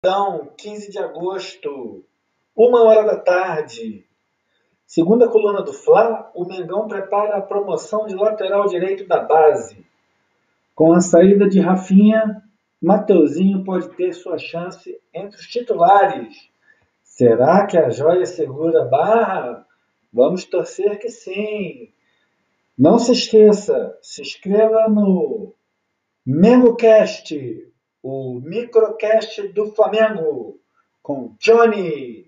Então, 15 de agosto, uma hora da tarde. Segunda coluna do Fla, o Mengão prepara a promoção de lateral direito da base. Com a saída de Rafinha, Mateuzinho pode ter sua chance entre os titulares. Será que a joia segura a barra? Vamos torcer que sim. Não se esqueça, se inscreva no MengoCast, o microcast do Flamengo, com Johnny.